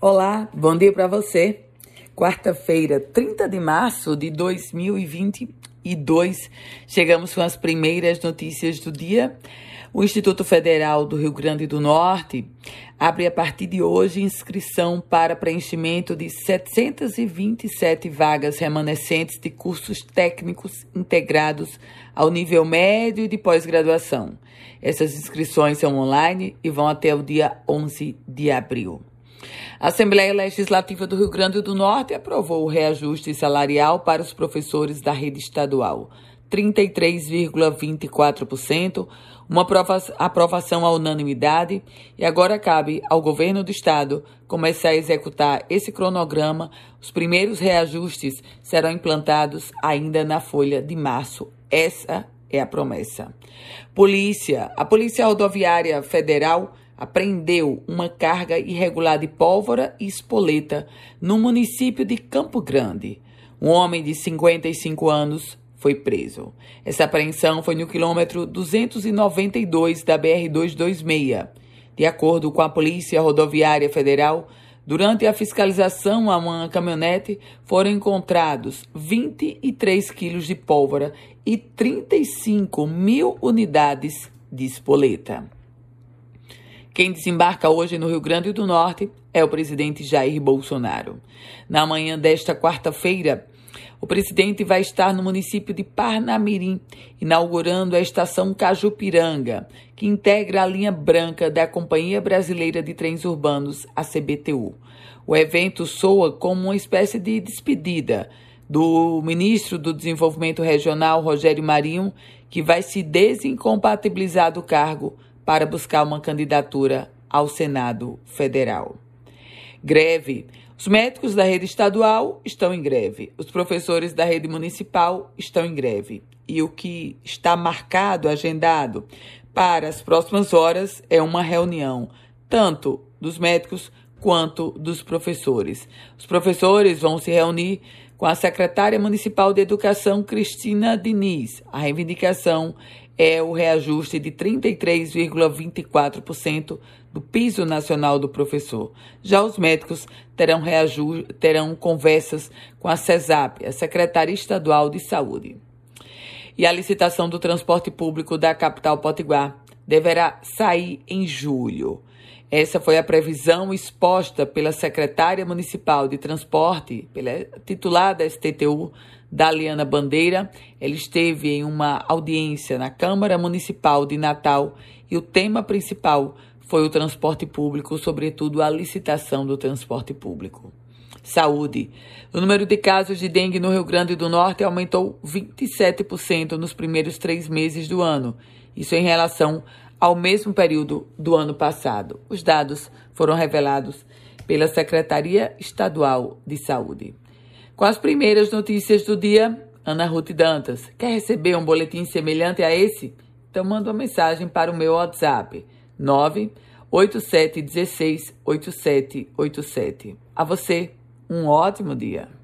Olá, bom dia para você. Quarta-feira, 30 de março de 2022, chegamos com as primeiras notícias do dia. O Instituto Federal do Rio Grande do Norte abre a partir de hoje inscrição para preenchimento de 727 vagas remanescentes de cursos técnicos integrados ao nível médio e de pós-graduação. Essas inscrições são online e vão até o dia 11 de abril. A Assembleia Legislativa do Rio Grande do Norte aprovou o reajuste salarial para os professores da rede estadual, 33,24%, uma aprovação à unanimidade, e agora cabe ao governo do estado começar a executar esse cronograma. Os primeiros reajustes serão implantados ainda na folha de março. Essa é a promessa. Polícia, a Polícia Rodoviária Federal apreendeu uma carga irregular de pólvora e espoleta no município de Campo Grande. Um homem de 55 anos foi preso. Essa apreensão foi no quilômetro 292 da BR-226. De acordo com a Polícia Rodoviária Federal, durante a fiscalização a uma caminhonete foram encontrados 23 quilos de pólvora e 35 mil unidades de espoleta. Quem desembarca hoje no Rio Grande do Norte é o presidente Jair Bolsonaro. Na manhã desta quarta-feira, o presidente vai estar no município de Parnamirim, inaugurando a estação Cajupiranga, que integra a linha branca da Companhia Brasileira de Trens Urbanos, a CBTU. O evento soa como uma espécie de despedida do ministro do Desenvolvimento Regional, Rogério Marinho, que vai se desincompatibilizar do cargo para buscar uma candidatura ao Senado Federal. Greve. Os médicos da rede estadual estão em greve. Os professores da rede municipal estão em greve. E o que está marcado, agendado para as próximas horas é uma reunião, tanto dos médicos quanto dos professores. Os professores vão se reunir com a secretária municipal de Educação, Cristina Diniz. A reivindicação é o reajuste de 33,24% do piso nacional do professor. Já os médicos terão, terão conversas com a CESAP, a Secretaria Estadual de Saúde. E a licitação do transporte público da capital Potiguar deverá sair em julho. Essa foi a previsão exposta pela secretária municipal de transporte, pela titular da STTU, Daliana Bandeira. Ela esteve em uma audiência na Câmara Municipal de Natal e o tema principal foi o transporte público, sobretudo a licitação do transporte público. Saúde. O número de casos de dengue no Rio Grande do Norte aumentou 27% nos primeiros três meses do ano. Isso em relação ao mesmo período do ano passado. Os dados foram revelados pela Secretaria Estadual de Saúde. Com as primeiras notícias do dia, Ana Ruth Dantas. Quer receber um boletim semelhante a esse? Então manda uma mensagem para o meu WhatsApp 98716 8787. A você, um ótimo dia.